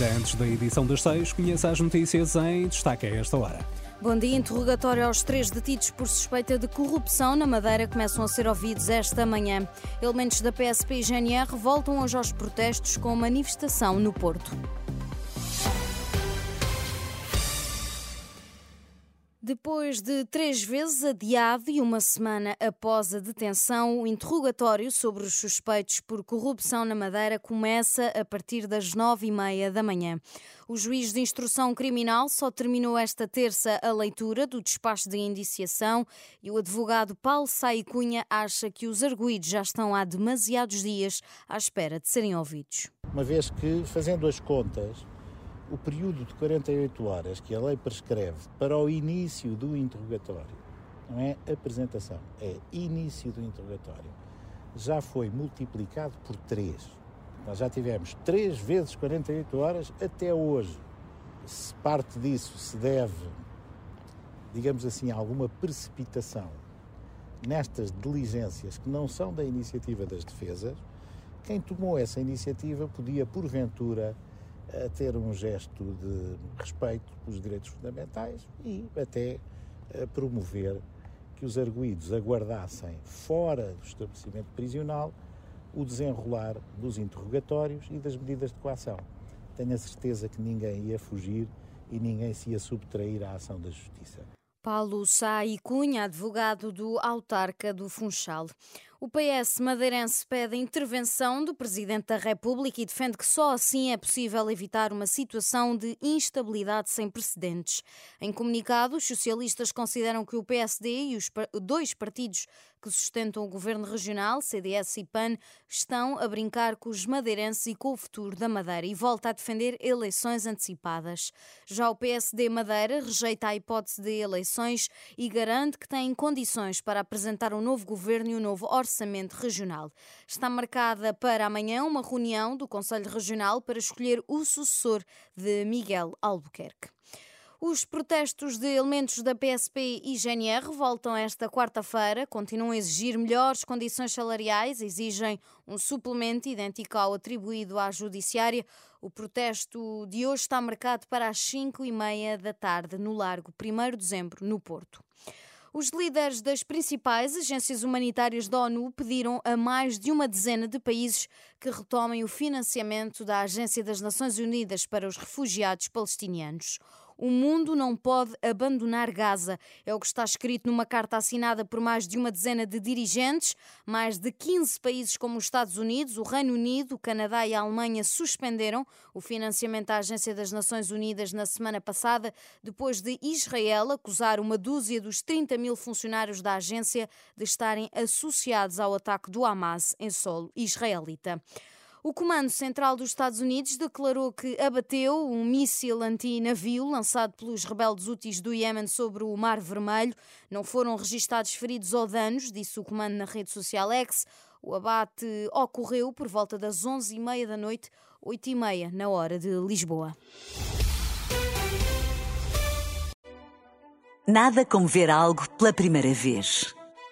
Ainda antes da edição das seis, conheça as notícias em destaque a esta hora. Bom dia. Interrogatório aos três detidos por suspeita de corrupção na Madeira começam a ser ouvidos esta manhã. Elementos da PSP e GNR voltam hoje aos protestos com manifestação no Porto. Depois de três vezes adiado e uma semana após a detenção, o interrogatório sobre os suspeitos por corrupção na Madeira começa a partir das nove e meia da manhã. O juiz de instrução criminal só terminou esta terça a leitura do despacho de indiciação e o advogado Paulo Sai Cunha acha que os arguídos já estão há demasiados dias à espera de serem ouvidos. Uma vez que, fazendo as contas, o período de 48 horas que a lei prescreve para o início do interrogatório, não é apresentação, é início do interrogatório, já foi multiplicado por 3. Nós já tivemos 3 vezes 48 horas até hoje. Se parte disso se deve, digamos assim, a alguma precipitação nestas diligências que não são da iniciativa das defesas, quem tomou essa iniciativa podia, porventura, a ter um gesto de respeito pelos direitos fundamentais e até a promover que os arguídos aguardassem fora do estabelecimento prisional o desenrolar dos interrogatórios e das medidas de coação. Tenho a certeza que ninguém ia fugir e ninguém se ia subtrair à ação da Justiça. Paulo Sá e Cunha, advogado do autarca do Funchal. O PS madeirense pede a intervenção do Presidente da República e defende que só assim é possível evitar uma situação de instabilidade sem precedentes. Em comunicado, os socialistas consideram que o PSD e os dois partidos que sustentam o governo regional, CDS e PAN, estão a brincar com os madeirenses e com o futuro da Madeira e volta a defender eleições antecipadas. Já o PSD Madeira rejeita a hipótese de eleições e garante que tem condições para apresentar um novo governo e um novo orçamento regional. Está marcada para amanhã uma reunião do Conselho Regional para escolher o sucessor de Miguel Albuquerque. Os protestos de elementos da PSP e GNR voltam esta quarta-feira, continuam a exigir melhores condições salariais, exigem um suplemento idêntico ao atribuído à Judiciária. O protesto de hoje está marcado para as 5 e meia da tarde, no Largo 1 de dezembro, no Porto. Os líderes das principais agências humanitárias da ONU pediram a mais de uma dezena de países que retomem o financiamento da Agência das Nações Unidas para os Refugiados Palestinianos. O mundo não pode abandonar Gaza. É o que está escrito numa carta assinada por mais de uma dezena de dirigentes. Mais de 15 países, como os Estados Unidos, o Reino Unido, o Canadá e a Alemanha, suspenderam o financiamento à Agência das Nações Unidas na semana passada, depois de Israel acusar uma dúzia dos 30 mil funcionários da agência de estarem associados ao ataque do Hamas em solo israelita. O Comando Central dos Estados Unidos declarou que abateu um míssil anti-navio lançado pelos rebeldes úteis do Iémen sobre o Mar Vermelho. Não foram registados feridos ou danos, disse o comando na rede social X. O abate ocorreu por volta das 11h30 da noite, 8h30 na hora de Lisboa. Nada como ver algo pela primeira vez.